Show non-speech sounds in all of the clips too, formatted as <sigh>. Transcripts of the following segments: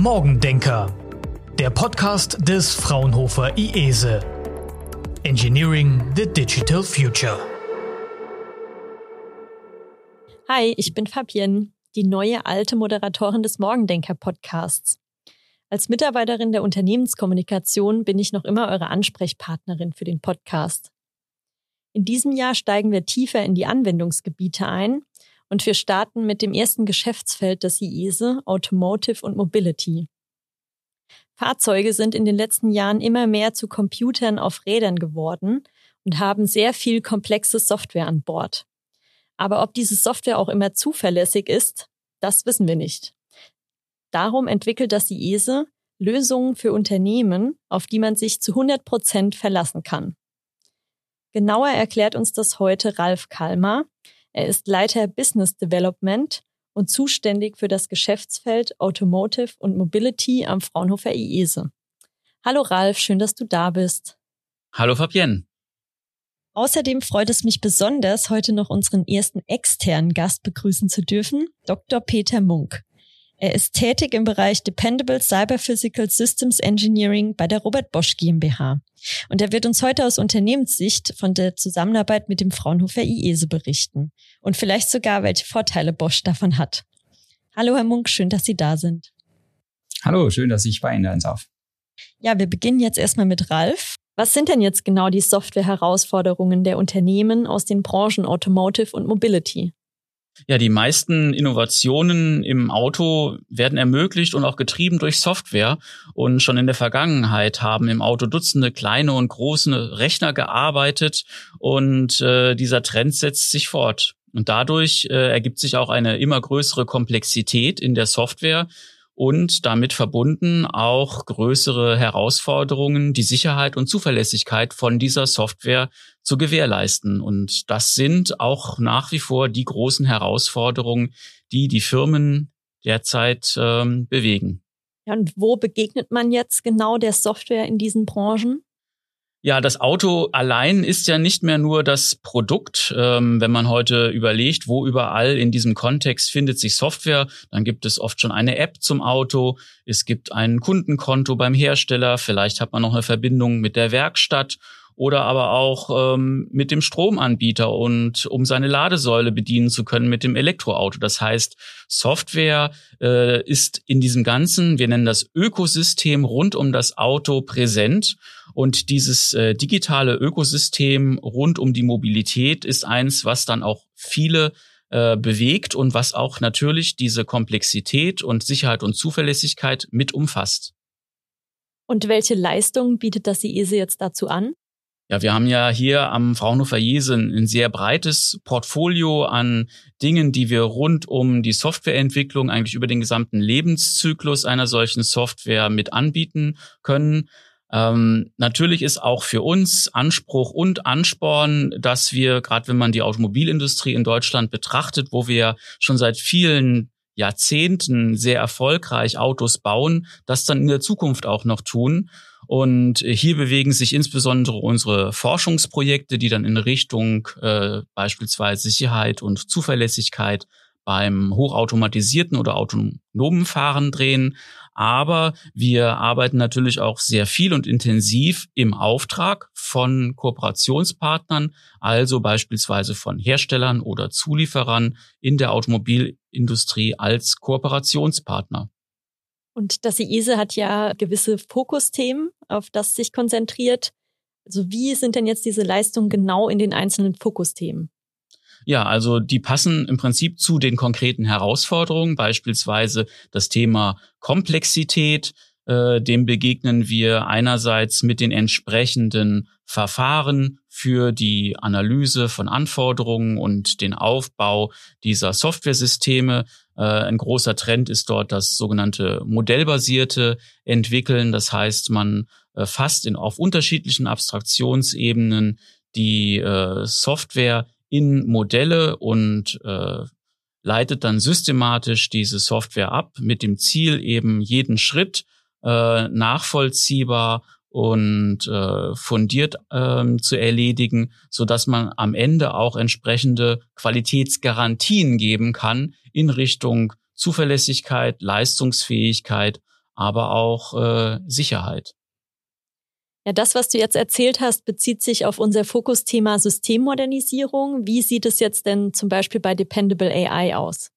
Morgendenker, der Podcast des Fraunhofer IESE. Engineering the Digital Future. Hi, ich bin Fabienne, die neue alte Moderatorin des Morgendenker Podcasts. Als Mitarbeiterin der Unternehmenskommunikation bin ich noch immer eure Ansprechpartnerin für den Podcast. In diesem Jahr steigen wir tiefer in die Anwendungsgebiete ein und wir starten mit dem ersten Geschäftsfeld des IESE, Automotive und Mobility. Fahrzeuge sind in den letzten Jahren immer mehr zu Computern auf Rädern geworden und haben sehr viel komplexe Software an Bord. Aber ob diese Software auch immer zuverlässig ist, das wissen wir nicht. Darum entwickelt das IESE Lösungen für Unternehmen, auf die man sich zu 100 Prozent verlassen kann. Genauer erklärt uns das heute Ralf Kalmar. Er ist Leiter Business Development und zuständig für das Geschäftsfeld Automotive und Mobility am Fraunhofer IESE. Hallo Ralf, schön, dass du da bist. Hallo Fabienne. Außerdem freut es mich besonders, heute noch unseren ersten externen Gast begrüßen zu dürfen, Dr. Peter Munk. Er ist tätig im Bereich Dependable Cyber Physical Systems Engineering bei der Robert Bosch GmbH. Und er wird uns heute aus Unternehmenssicht von der Zusammenarbeit mit dem Fraunhofer IESE berichten und vielleicht sogar, welche Vorteile Bosch davon hat. Hallo, Herr Munk, schön, dass Sie da sind. Hallo, schön, dass ich bei Ihnen sein darf. Ja, wir beginnen jetzt erstmal mit Ralf. Was sind denn jetzt genau die Software-Herausforderungen der Unternehmen aus den Branchen Automotive und Mobility? Ja, die meisten Innovationen im Auto werden ermöglicht und auch getrieben durch Software. Und schon in der Vergangenheit haben im Auto Dutzende kleine und große Rechner gearbeitet und äh, dieser Trend setzt sich fort. Und dadurch äh, ergibt sich auch eine immer größere Komplexität in der Software, und damit verbunden auch größere Herausforderungen, die Sicherheit und Zuverlässigkeit von dieser Software zu gewährleisten. Und das sind auch nach wie vor die großen Herausforderungen, die die Firmen derzeit ähm, bewegen. Ja, und wo begegnet man jetzt genau der Software in diesen Branchen? Ja, das Auto allein ist ja nicht mehr nur das Produkt. Ähm, wenn man heute überlegt, wo überall in diesem Kontext findet sich Software, dann gibt es oft schon eine App zum Auto. Es gibt ein Kundenkonto beim Hersteller. Vielleicht hat man noch eine Verbindung mit der Werkstatt oder aber auch ähm, mit dem Stromanbieter und um seine Ladesäule bedienen zu können mit dem Elektroauto. Das heißt, Software äh, ist in diesem ganzen, wir nennen das Ökosystem rund um das Auto präsent. Und dieses äh, digitale Ökosystem rund um die Mobilität ist eins, was dann auch viele äh, bewegt und was auch natürlich diese Komplexität und Sicherheit und Zuverlässigkeit mit umfasst. Und welche Leistungen bietet das IESE jetzt dazu an? Ja, wir haben ja hier am Fraunhofer Jesen ein sehr breites Portfolio an Dingen, die wir rund um die Softwareentwicklung eigentlich über den gesamten Lebenszyklus einer solchen Software mit anbieten können. Ähm, natürlich ist auch für uns Anspruch und Ansporn, dass wir, gerade wenn man die Automobilindustrie in Deutschland betrachtet, wo wir schon seit vielen Jahrzehnten sehr erfolgreich Autos bauen, das dann in der Zukunft auch noch tun. Und hier bewegen sich insbesondere unsere Forschungsprojekte, die dann in Richtung äh, beispielsweise Sicherheit und Zuverlässigkeit beim hochautomatisierten oder autonomen Fahren drehen. Aber wir arbeiten natürlich auch sehr viel und intensiv im Auftrag von Kooperationspartnern, also beispielsweise von Herstellern oder Zulieferern in der Automobilindustrie als Kooperationspartner. Und das IESE hat ja gewisse Fokusthemen, auf das sich konzentriert. Also wie sind denn jetzt diese Leistungen genau in den einzelnen Fokusthemen? Ja, also die passen im Prinzip zu den konkreten Herausforderungen, beispielsweise das Thema Komplexität. Äh, dem begegnen wir einerseits mit den entsprechenden Verfahren für die Analyse von Anforderungen und den Aufbau dieser Softwaresysteme. Äh, ein großer Trend ist dort das sogenannte modellbasierte Entwickeln. Das heißt, man äh, fasst in, auf unterschiedlichen Abstraktionsebenen die äh, Software in Modelle und äh, leitet dann systematisch diese Software ab mit dem Ziel eben jeden Schritt nachvollziehbar und äh, fundiert ähm, zu erledigen, so dass man am Ende auch entsprechende Qualitätsgarantien geben kann in Richtung Zuverlässigkeit, Leistungsfähigkeit, aber auch äh, Sicherheit. Ja, das, was du jetzt erzählt hast, bezieht sich auf unser Fokusthema Systemmodernisierung. Wie sieht es jetzt denn zum Beispiel bei Dependable AI aus?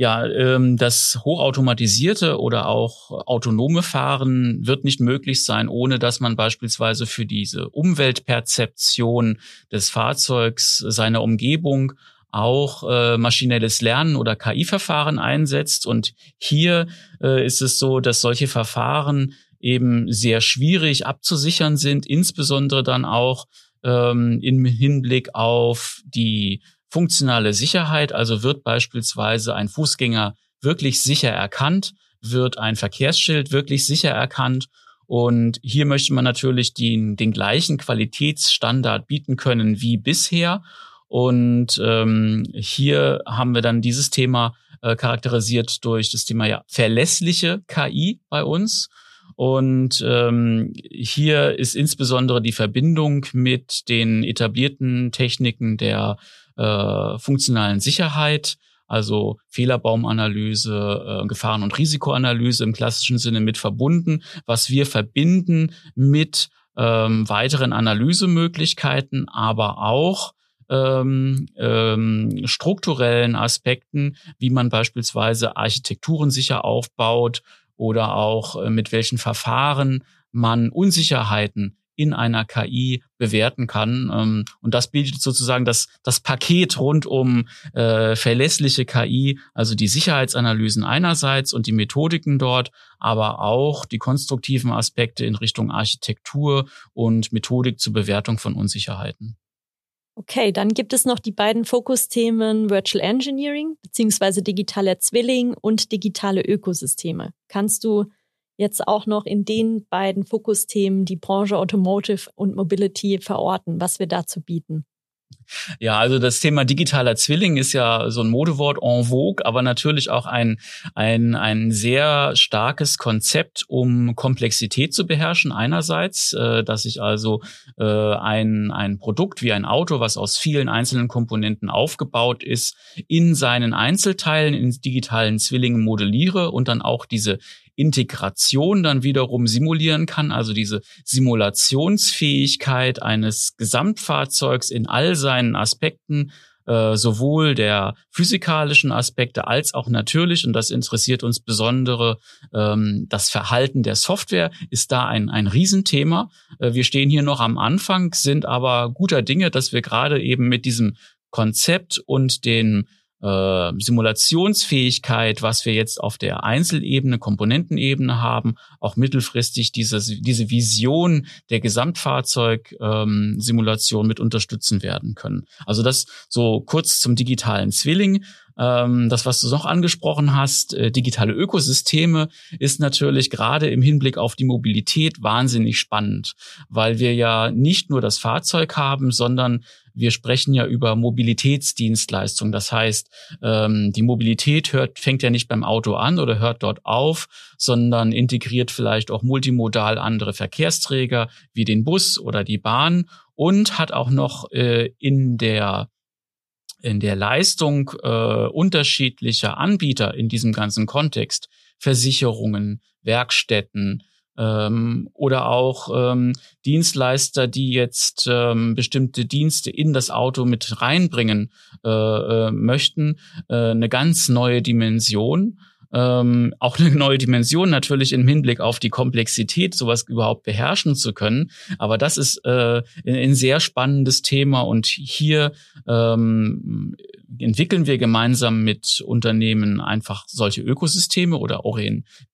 Ja, ähm, das hochautomatisierte oder auch autonome Fahren wird nicht möglich sein, ohne dass man beispielsweise für diese Umweltperzeption des Fahrzeugs, seiner Umgebung auch äh, maschinelles Lernen oder KI-Verfahren einsetzt. Und hier äh, ist es so, dass solche Verfahren eben sehr schwierig abzusichern sind, insbesondere dann auch ähm, im Hinblick auf die funktionale Sicherheit. Also wird beispielsweise ein Fußgänger wirklich sicher erkannt, wird ein Verkehrsschild wirklich sicher erkannt. Und hier möchte man natürlich den, den gleichen Qualitätsstandard bieten können wie bisher. Und ähm, hier haben wir dann dieses Thema äh, charakterisiert durch das Thema ja verlässliche KI bei uns. Und ähm, hier ist insbesondere die Verbindung mit den etablierten Techniken der äh, funktionalen Sicherheit, also Fehlerbaumanalyse, äh, Gefahren- und Risikoanalyse im klassischen Sinne mit verbunden, was wir verbinden mit ähm, weiteren Analysemöglichkeiten, aber auch ähm, ähm, strukturellen Aspekten, wie man beispielsweise Architekturen sicher aufbaut oder auch äh, mit welchen Verfahren man Unsicherheiten in einer KI bewerten kann. Ähm, und das bietet sozusagen das, das Paket rund um äh, verlässliche KI, also die Sicherheitsanalysen einerseits und die Methodiken dort, aber auch die konstruktiven Aspekte in Richtung Architektur und Methodik zur Bewertung von Unsicherheiten. Okay, dann gibt es noch die beiden Fokusthemen Virtual Engineering beziehungsweise digitaler Zwilling und digitale Ökosysteme. Kannst du jetzt auch noch in den beiden Fokusthemen die Branche Automotive und Mobility verorten, was wir dazu bieten? Ja, also das Thema digitaler Zwilling ist ja so ein Modewort en vogue, aber natürlich auch ein, ein, ein sehr starkes Konzept, um Komplexität zu beherrschen. Einerseits, äh, dass ich also äh, ein, ein Produkt wie ein Auto, was aus vielen einzelnen Komponenten aufgebaut ist, in seinen Einzelteilen, in digitalen Zwillingen modelliere und dann auch diese Integration dann wiederum simulieren kann, also diese Simulationsfähigkeit eines Gesamtfahrzeugs in all seinen Aspekten, äh, sowohl der physikalischen Aspekte als auch natürlich, und das interessiert uns besondere, ähm, das Verhalten der Software ist da ein, ein Riesenthema. Äh, wir stehen hier noch am Anfang, sind aber guter Dinge, dass wir gerade eben mit diesem Konzept und den äh, Simulationsfähigkeit, was wir jetzt auf der Einzelebene, Komponentenebene haben, auch mittelfristig diese, diese Vision der Gesamtfahrzeug-Simulation ähm, mit unterstützen werden können. Also das so kurz zum digitalen Zwilling. Ähm, das, was du noch angesprochen hast, äh, digitale Ökosysteme, ist natürlich gerade im Hinblick auf die Mobilität wahnsinnig spannend, weil wir ja nicht nur das Fahrzeug haben, sondern wir sprechen ja über Mobilitätsdienstleistungen. Das heißt, ähm, die Mobilität hört, fängt ja nicht beim Auto an oder hört dort auf, sondern integriert vielleicht auch multimodal andere Verkehrsträger wie den Bus oder die Bahn und hat auch noch äh, in der in der Leistung äh, unterschiedlicher Anbieter in diesem ganzen Kontext, Versicherungen, Werkstätten ähm, oder auch ähm, Dienstleister, die jetzt ähm, bestimmte Dienste in das Auto mit reinbringen äh, äh, möchten, äh, eine ganz neue Dimension ähm, auch eine neue Dimension natürlich im Hinblick auf die Komplexität, sowas überhaupt beherrschen zu können. Aber das ist äh, ein, sehr spannendes Thema und hier ähm, entwickeln wir gemeinsam mit Unternehmen einfach solche Ökosysteme oder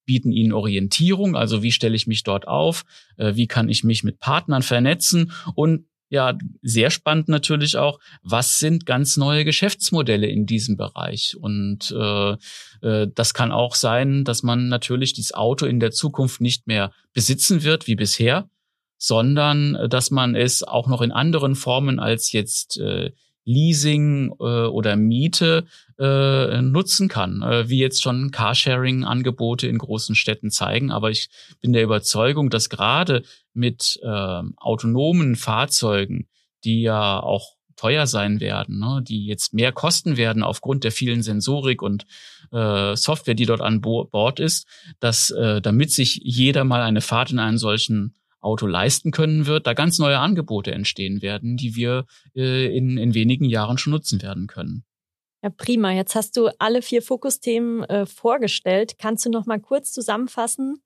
bieten ihnen Orientierung. Also wie stelle ich mich dort auf? Äh, wie kann ich mich mit Partnern vernetzen? Und ja, sehr spannend natürlich auch, was sind ganz neue Geschäftsmodelle in diesem Bereich? Und äh, äh, das kann auch sein, dass man natürlich dieses Auto in der Zukunft nicht mehr besitzen wird wie bisher, sondern äh, dass man es auch noch in anderen Formen als jetzt äh, Leasing äh, oder Miete äh, nutzen kann, äh, wie jetzt schon Carsharing-Angebote in großen Städten zeigen. Aber ich bin der Überzeugung, dass gerade mit äh, autonomen Fahrzeugen, die ja auch teuer sein werden, ne, die jetzt mehr kosten werden aufgrund der vielen Sensorik und äh, Software, die dort an Bord ist, dass äh, damit sich jeder mal eine Fahrt in einen solchen Auto leisten können wird, da ganz neue Angebote entstehen werden, die wir äh, in, in wenigen Jahren schon nutzen werden können. Ja, prima. Jetzt hast du alle vier Fokusthemen äh, vorgestellt. Kannst du noch mal kurz zusammenfassen,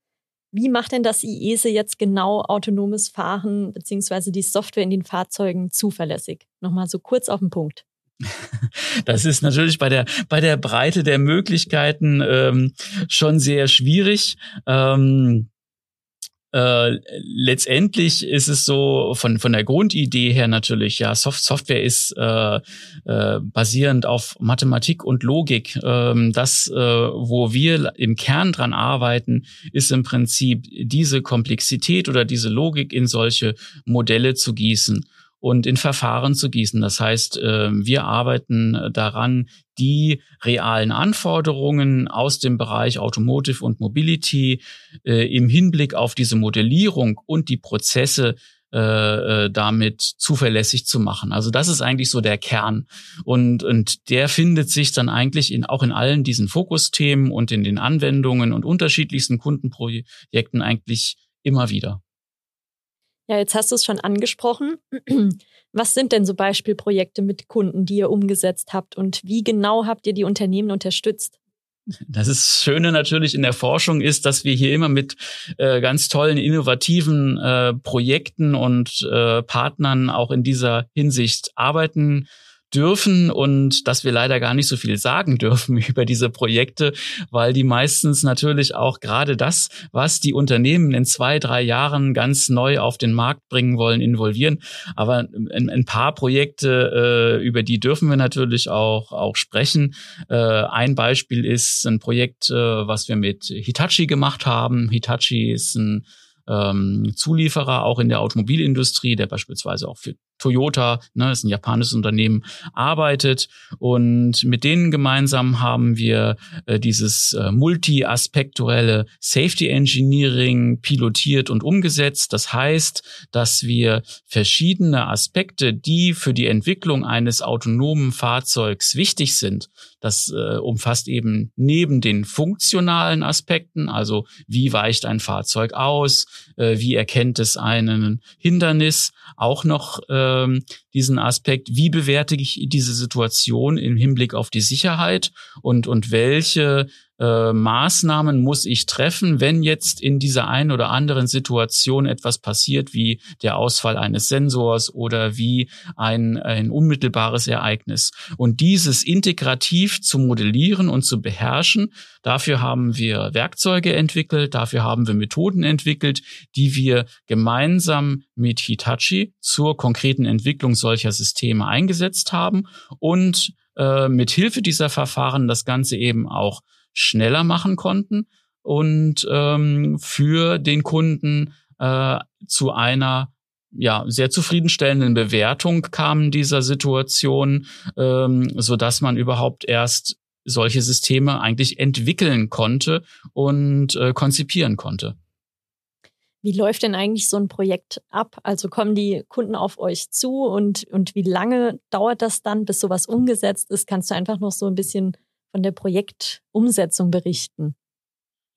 wie macht denn das IESE jetzt genau autonomes Fahren beziehungsweise die Software in den Fahrzeugen zuverlässig? Nochmal so kurz auf den Punkt. <laughs> Das ist natürlich bei der bei der Breite der Möglichkeiten ähm, schon sehr schwierig. Ähm, äh, letztendlich ist es so von von der Grundidee her natürlich ja Soft Software ist äh, äh, basierend auf Mathematik und Logik ähm, das äh, wo wir im Kern dran arbeiten ist im Prinzip diese Komplexität oder diese Logik in solche Modelle zu gießen und in Verfahren zu gießen. Das heißt, äh, wir arbeiten daran, die realen Anforderungen aus dem Bereich Automotive und Mobility äh, im Hinblick auf diese Modellierung und die Prozesse äh, damit zuverlässig zu machen. Also das ist eigentlich so der Kern. Und, und der findet sich dann eigentlich in, auch in allen diesen Fokusthemen und in den Anwendungen und unterschiedlichsten Kundenprojekten eigentlich immer wieder. Ja, jetzt hast du es schon angesprochen. <clears throat> Was sind denn so Beispielprojekte mit Kunden, die ihr umgesetzt habt und wie genau habt ihr die Unternehmen unterstützt? Das ist Schöne natürlich in der Forschung ist, dass wir hier immer mit äh, ganz tollen, innovativen äh, Projekten und äh, Partnern auch in dieser Hinsicht arbeiten dürfen und dass wir leider gar nicht so viel sagen dürfen <laughs> über diese Projekte, weil die meistens natürlich auch gerade das, was die Unternehmen in zwei, drei Jahren ganz neu auf den Markt bringen wollen, involvieren. Aber ein, ein paar Projekte, äh, über die dürfen wir natürlich auch, auch sprechen. Äh, ein Beispiel ist ein Projekt, äh, was wir mit Hitachi gemacht haben. Hitachi ist ein ähm, Zulieferer auch in der Automobilindustrie, der beispielsweise auch für Toyota, ne, ist ein japanisches Unternehmen, arbeitet. Und mit denen gemeinsam haben wir äh, dieses äh, multi-aspektuelle Safety Engineering pilotiert und umgesetzt. Das heißt, dass wir verschiedene Aspekte, die für die Entwicklung eines autonomen Fahrzeugs wichtig sind, das äh, umfasst eben neben den funktionalen Aspekten, also wie weicht ein Fahrzeug aus, äh, wie erkennt es einen Hindernis, auch noch äh, ähm, diesen Aspekt, wie bewerte ich diese Situation im Hinblick auf die Sicherheit und, und welche äh, Maßnahmen muss ich treffen, wenn jetzt in dieser einen oder anderen Situation etwas passiert, wie der Ausfall eines Sensors oder wie ein, ein unmittelbares Ereignis. Und dieses integrativ zu modellieren und zu beherrschen, dafür haben wir Werkzeuge entwickelt, dafür haben wir Methoden entwickelt, die wir gemeinsam mit Hitachi zur konkreten Entwicklung solcher Systeme eingesetzt haben und äh, mit Hilfe dieser Verfahren das Ganze eben auch schneller machen konnten und ähm, für den Kunden äh, zu einer ja sehr zufriedenstellenden Bewertung kam dieser Situation, ähm, so dass man überhaupt erst solche Systeme eigentlich entwickeln konnte und äh, konzipieren konnte. Wie läuft denn eigentlich so ein Projekt ab? Also kommen die Kunden auf euch zu und, und wie lange dauert das dann, bis sowas umgesetzt ist? Kannst du einfach noch so ein bisschen von der Projektumsetzung berichten?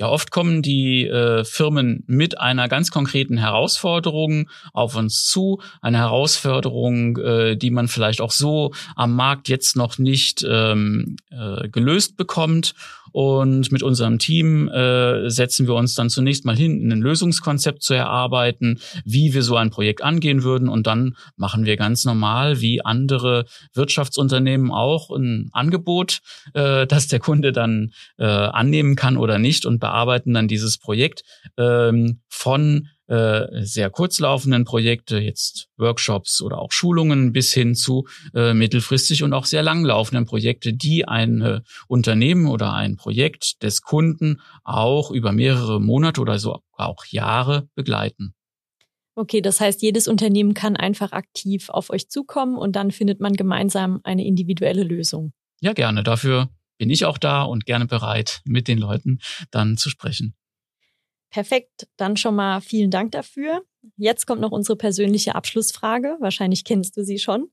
Ja, oft kommen die äh, Firmen mit einer ganz konkreten Herausforderung auf uns zu, eine Herausforderung, äh, die man vielleicht auch so am Markt jetzt noch nicht ähm, äh, gelöst bekommt. Und mit unserem Team äh, setzen wir uns dann zunächst mal hin, ein Lösungskonzept zu erarbeiten, wie wir so ein Projekt angehen würden. Und dann machen wir ganz normal, wie andere Wirtschaftsunternehmen auch, ein Angebot, äh, das der Kunde dann äh, annehmen kann oder nicht und bearbeiten dann dieses Projekt ähm, von äh, sehr kurzlaufenden Projekte, jetzt Workshops oder auch Schulungen bis hin zu äh, mittelfristig und auch sehr langlaufenden Projekte, die ein äh, Unternehmen oder ein Projekt des Kunden auch über mehrere Monate oder so auch Jahre begleiten. Okay, das heißt, jedes Unternehmen kann einfach aktiv auf euch zukommen und dann findet man gemeinsam eine individuelle Lösung. Ja, gerne. Dafür bin ich auch da und gerne bereit, mit den Leuten dann zu sprechen. Perfekt, dann schon mal vielen Dank dafür. Jetzt kommt noch unsere persönliche Abschlussfrage. Wahrscheinlich kennst du sie schon.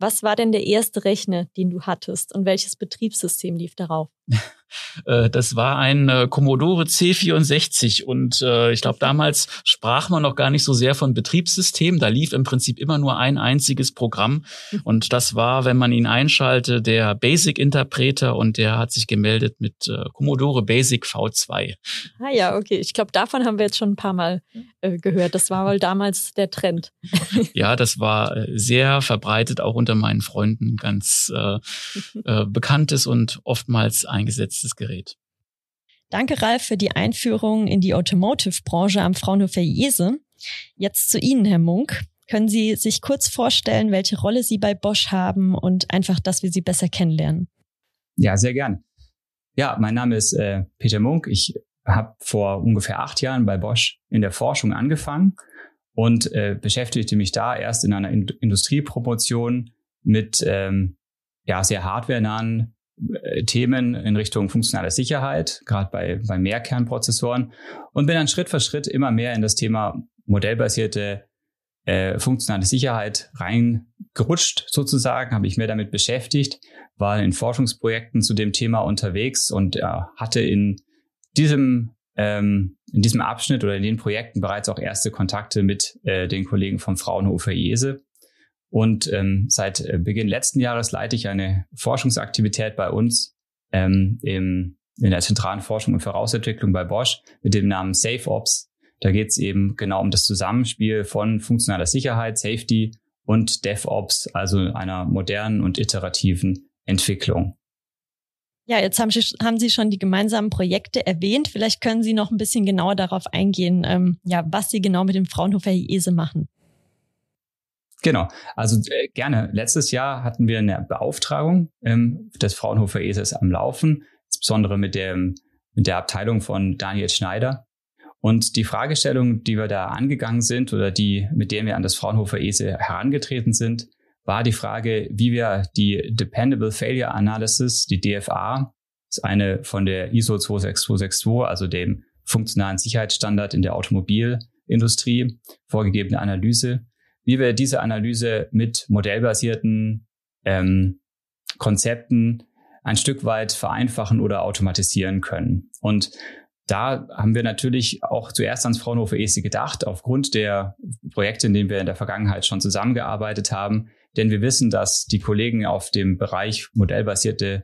Was war denn der erste Rechner, den du hattest und welches Betriebssystem lief darauf? Äh, das war ein äh, Commodore C64 und äh, ich glaube, damals sprach man noch gar nicht so sehr von Betriebssystem. Da lief im Prinzip immer nur ein einziges Programm und das war, wenn man ihn einschalte, der Basic-Interpreter und der hat sich gemeldet mit Commodore Basic V2. Ah ja, okay. Ich glaube, davon haben wir jetzt schon ein paar Mal äh, gehört. Das war wohl damals der Trend. <laughs> ja, das war sehr verbreitet, auch unter meinen Freunden ganz äh, <laughs> äh, bekanntes und oftmals eingesetzt gesetztes Gerät. Danke, Ralf, für die Einführung in die Automotive-Branche am Fraunhofer Jese. Jetzt zu Ihnen, Herr Munk. Können Sie sich kurz vorstellen, welche Rolle Sie bei Bosch haben und einfach, dass wir Sie besser kennenlernen? Ja, sehr gern. Ja, mein Name ist äh, Peter Munk. Ich habe vor ungefähr acht Jahren bei Bosch in der Forschung angefangen und äh, beschäftigte mich da erst in einer In Industriepromotion mit ähm, ja, sehr hardwarenahen Themen in Richtung funktionale Sicherheit, gerade bei, bei Mehrkernprozessoren. Und bin dann Schritt für Schritt immer mehr in das Thema modellbasierte äh, funktionale Sicherheit reingerutscht sozusagen, habe ich mehr damit beschäftigt, war in Forschungsprojekten zu dem Thema unterwegs und äh, hatte in diesem ähm, in diesem Abschnitt oder in den Projekten bereits auch erste Kontakte mit äh, den Kollegen vom Fraunhofer IESE und ähm, seit äh, Beginn letzten Jahres leite ich eine Forschungsaktivität bei uns ähm, im, in der zentralen Forschung und Vorausentwicklung bei Bosch mit dem Namen SafeOps. Da geht es eben genau um das Zusammenspiel von funktionaler Sicherheit, Safety und DevOps, also einer modernen und iterativen Entwicklung. Ja, jetzt haben Sie, haben Sie schon die gemeinsamen Projekte erwähnt. Vielleicht können Sie noch ein bisschen genauer darauf eingehen, ähm, ja, was Sie genau mit dem Fraunhofer IESE machen. Genau, also äh, gerne. Letztes Jahr hatten wir eine Beauftragung ähm, des Fraunhofer ESS am Laufen, insbesondere mit, dem, mit der Abteilung von Daniel Schneider. Und die Fragestellung, die wir da angegangen sind oder die, mit der wir an das Fraunhofer ESE herangetreten sind, war die Frage, wie wir die Dependable Failure Analysis, die DFA, ist eine von der ISO 26262, also dem funktionalen Sicherheitsstandard in der Automobilindustrie vorgegebene Analyse, wie wir diese Analyse mit modellbasierten ähm, Konzepten ein Stück weit vereinfachen oder automatisieren können. Und da haben wir natürlich auch zuerst ans Fraunhofer ESI gedacht, aufgrund der Projekte, in denen wir in der Vergangenheit schon zusammengearbeitet haben. Denn wir wissen, dass die Kollegen auf dem Bereich modellbasierte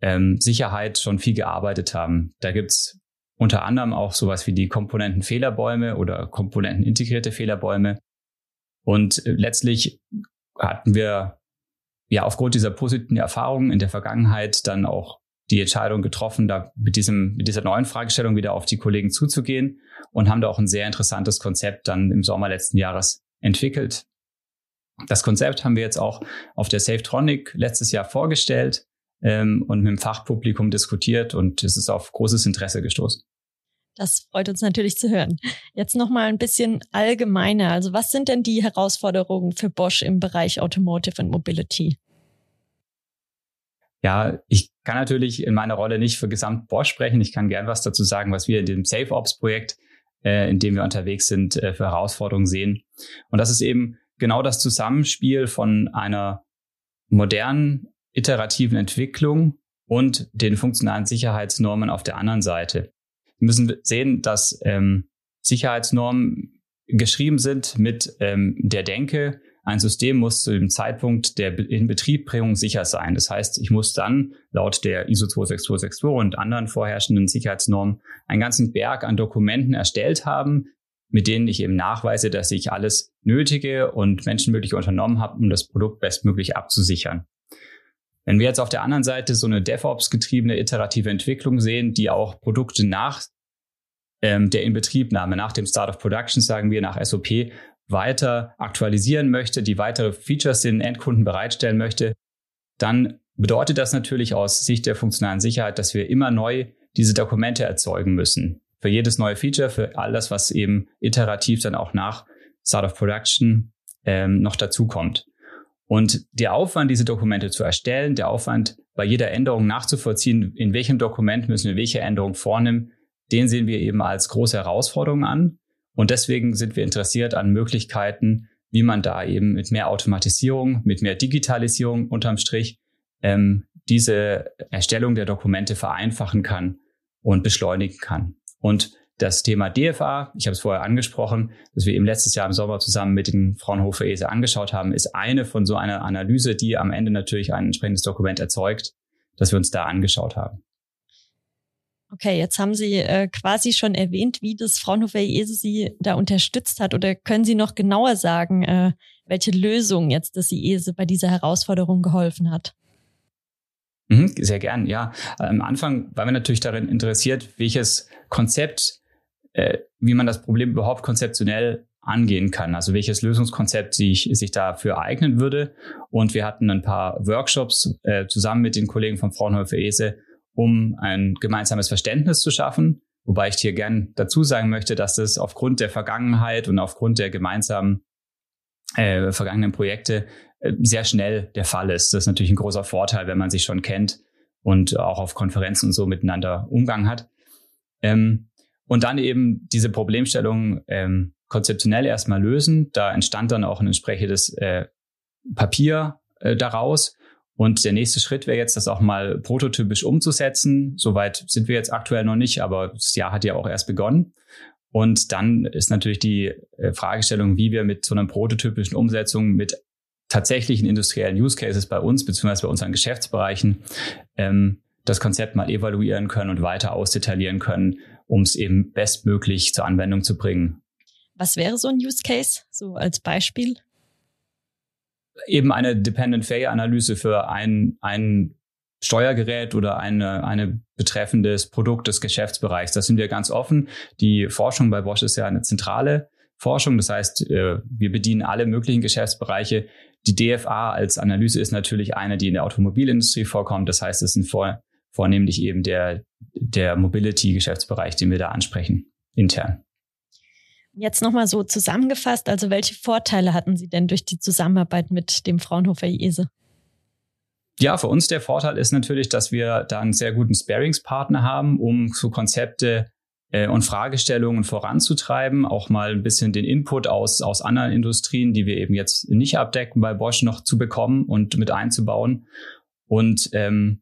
ähm, Sicherheit schon viel gearbeitet haben. Da gibt's unter anderem auch sowas wie die Komponentenfehlerbäume oder komponentenintegrierte Fehlerbäume. Und äh, letztlich hatten wir ja aufgrund dieser positiven Erfahrungen in der Vergangenheit dann auch die Entscheidung getroffen, da mit diesem, mit dieser neuen Fragestellung wieder auf die Kollegen zuzugehen und haben da auch ein sehr interessantes Konzept dann im Sommer letzten Jahres entwickelt. Das Konzept haben wir jetzt auch auf der Safetronic letztes Jahr vorgestellt ähm, und mit dem Fachpublikum diskutiert und es ist auf großes Interesse gestoßen. Das freut uns natürlich zu hören. Jetzt noch mal ein bisschen allgemeiner. Also was sind denn die Herausforderungen für Bosch im Bereich Automotive und Mobility? Ja, ich kann natürlich in meiner Rolle nicht für Gesamt Bosch sprechen. Ich kann gern was dazu sagen, was wir in dem SafeOps-Projekt, äh, in dem wir unterwegs sind, äh, für Herausforderungen sehen. Und das ist eben genau das Zusammenspiel von einer modernen, iterativen Entwicklung und den funktionalen Sicherheitsnormen auf der anderen Seite. Wir müssen sehen, dass ähm, Sicherheitsnormen geschrieben sind mit ähm, der Denke, ein System muss zu dem Zeitpunkt der Inbetriebbringung sicher sein. Das heißt, ich muss dann laut der ISO 26262 und anderen vorherrschenden Sicherheitsnormen einen ganzen Berg an Dokumenten erstellt haben, mit denen ich eben nachweise, dass ich alles Nötige und Menschenmögliche unternommen habe, um das Produkt bestmöglich abzusichern. Wenn wir jetzt auf der anderen Seite so eine DevOps-getriebene iterative Entwicklung sehen, die auch Produkte nach ähm, der Inbetriebnahme, nach dem Start of Production, sagen wir nach SOP, weiter aktualisieren möchte, die weitere Features den Endkunden bereitstellen möchte, dann bedeutet das natürlich aus Sicht der funktionalen Sicherheit, dass wir immer neu diese Dokumente erzeugen müssen. Für jedes neue Feature, für alles, was eben iterativ dann auch nach Start of Production ähm, noch dazukommt. Und der Aufwand, diese Dokumente zu erstellen, der Aufwand, bei jeder Änderung nachzuvollziehen, in welchem Dokument müssen wir welche Änderung vornehmen, den sehen wir eben als große Herausforderung an. Und deswegen sind wir interessiert an Möglichkeiten, wie man da eben mit mehr Automatisierung, mit mehr Digitalisierung unterm Strich ähm, diese Erstellung der Dokumente vereinfachen kann und beschleunigen kann. Und das Thema DFA, ich habe es vorher angesprochen, dass wir eben letztes Jahr im Sommer zusammen mit den Fraunhofer ESE angeschaut haben, ist eine von so einer Analyse, die am Ende natürlich ein entsprechendes Dokument erzeugt, das wir uns da angeschaut haben. Okay, jetzt haben Sie äh, quasi schon erwähnt, wie das Fraunhofer ESE Sie da unterstützt hat. Oder können Sie noch genauer sagen, äh, welche Lösung jetzt das IESE bei dieser Herausforderung geholfen hat? Mhm, sehr gern, ja. Am Anfang waren wir natürlich darin interessiert, welches Konzept äh, wie man das Problem überhaupt konzeptionell angehen kann, also welches Lösungskonzept sich, sich dafür eignen würde. Und wir hatten ein paar Workshops äh, zusammen mit den Kollegen von Fraunhofer ESE, um ein gemeinsames Verständnis zu schaffen. Wobei ich hier gern dazu sagen möchte, dass das aufgrund der Vergangenheit und aufgrund der gemeinsamen äh, vergangenen Projekte äh, sehr schnell der Fall ist. Das ist natürlich ein großer Vorteil, wenn man sich schon kennt und auch auf Konferenzen und so miteinander Umgang hat. Ähm, und dann eben diese Problemstellung ähm, konzeptionell erstmal lösen. Da entstand dann auch ein entsprechendes äh, Papier äh, daraus. Und der nächste Schritt wäre jetzt, das auch mal prototypisch umzusetzen. Soweit sind wir jetzt aktuell noch nicht, aber das Jahr hat ja auch erst begonnen. Und dann ist natürlich die äh, Fragestellung, wie wir mit so einer prototypischen Umsetzung mit tatsächlichen industriellen Use Cases bei uns, beziehungsweise bei unseren Geschäftsbereichen, ähm, das Konzept mal evaluieren können und weiter ausdetaillieren können, um es eben bestmöglich zur Anwendung zu bringen. Was wäre so ein Use Case, so als Beispiel? Eben eine Dependent Failure Analyse für ein, ein Steuergerät oder eine, eine betreffendes Produkt des Geschäftsbereichs. Da sind wir ganz offen. Die Forschung bei Bosch ist ja eine zentrale Forschung. Das heißt, äh, wir bedienen alle möglichen Geschäftsbereiche. Die DFA als Analyse ist natürlich eine, die in der Automobilindustrie vorkommt. Das heißt, es sind vor, vornehmlich eben der, der Mobility-Geschäftsbereich, den wir da ansprechen, intern. Jetzt nochmal so zusammengefasst, also welche Vorteile hatten Sie denn durch die Zusammenarbeit mit dem Fraunhofer IESE? Ja, für uns der Vorteil ist natürlich, dass wir da einen sehr guten Sparingspartner haben, um so Konzepte äh, und Fragestellungen voranzutreiben, auch mal ein bisschen den Input aus, aus anderen Industrien, die wir eben jetzt nicht abdecken, bei Bosch noch zu bekommen und mit einzubauen. Und ähm,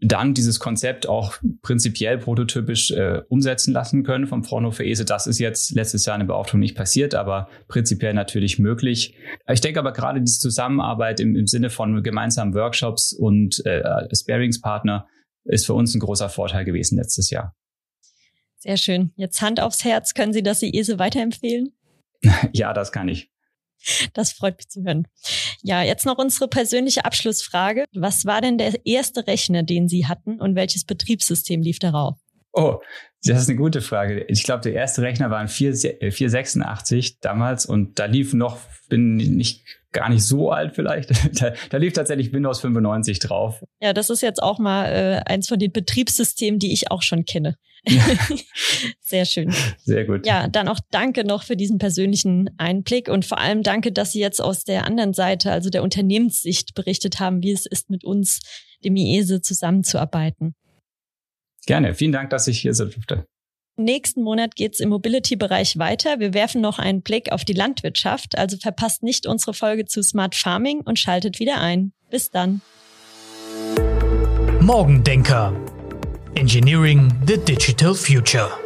dann dieses Konzept auch prinzipiell prototypisch äh, umsetzen lassen können vom Fraunhofer ESE. Das ist jetzt letztes Jahr eine Beauftragung nicht passiert, aber prinzipiell natürlich möglich. Ich denke aber gerade diese Zusammenarbeit im, im Sinne von gemeinsamen Workshops und äh, Sparingspartner ist für uns ein großer Vorteil gewesen letztes Jahr. Sehr schön. Jetzt Hand aufs Herz, können Sie das ESE weiterempfehlen? <laughs> ja, das kann ich. Das freut mich zu hören. Ja, jetzt noch unsere persönliche Abschlussfrage. Was war denn der erste Rechner, den Sie hatten und welches Betriebssystem lief darauf? Oh, das ist eine gute Frage. Ich glaube, der erste Rechner war ein 486 damals und da lief noch, bin nicht gar nicht so alt vielleicht. <laughs> Da, da lief tatsächlich Windows 95 drauf. Ja, das ist jetzt auch mal äh, eins von den Betriebssystemen, die ich auch schon kenne. <laughs> Sehr schön. Sehr gut. Ja, dann auch danke noch für diesen persönlichen Einblick und vor allem danke, dass Sie jetzt aus der anderen Seite, also der Unternehmenssicht, berichtet haben, wie es ist, mit uns, dem IESE, zusammenzuarbeiten. Gerne. Vielen Dank, dass ich hier sein durfte. Nächsten Monat geht's im Mobility-Bereich weiter. Wir werfen noch einen Blick auf die Landwirtschaft, also verpasst nicht unsere Folge zu Smart Farming und schaltet wieder ein. Bis dann. Morgendenker Engineering the Digital Future.